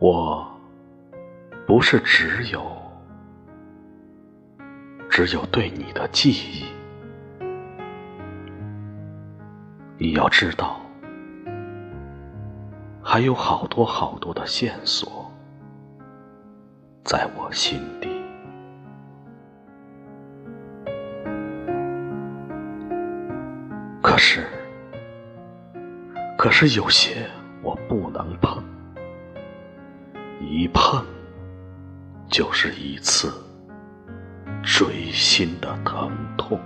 我不是只有只有对你的记忆，你要知道，还有好多好多的线索在我心底。可是，可是有些一碰，就是一次锥心的疼痛。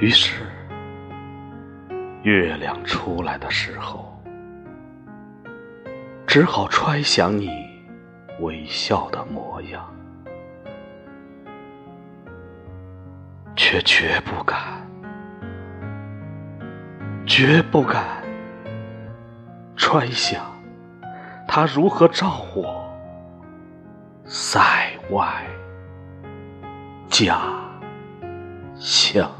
于是，月亮出来的时候，只好揣想你微笑的模样，却绝不敢。绝不敢揣想他如何照我塞外家乡。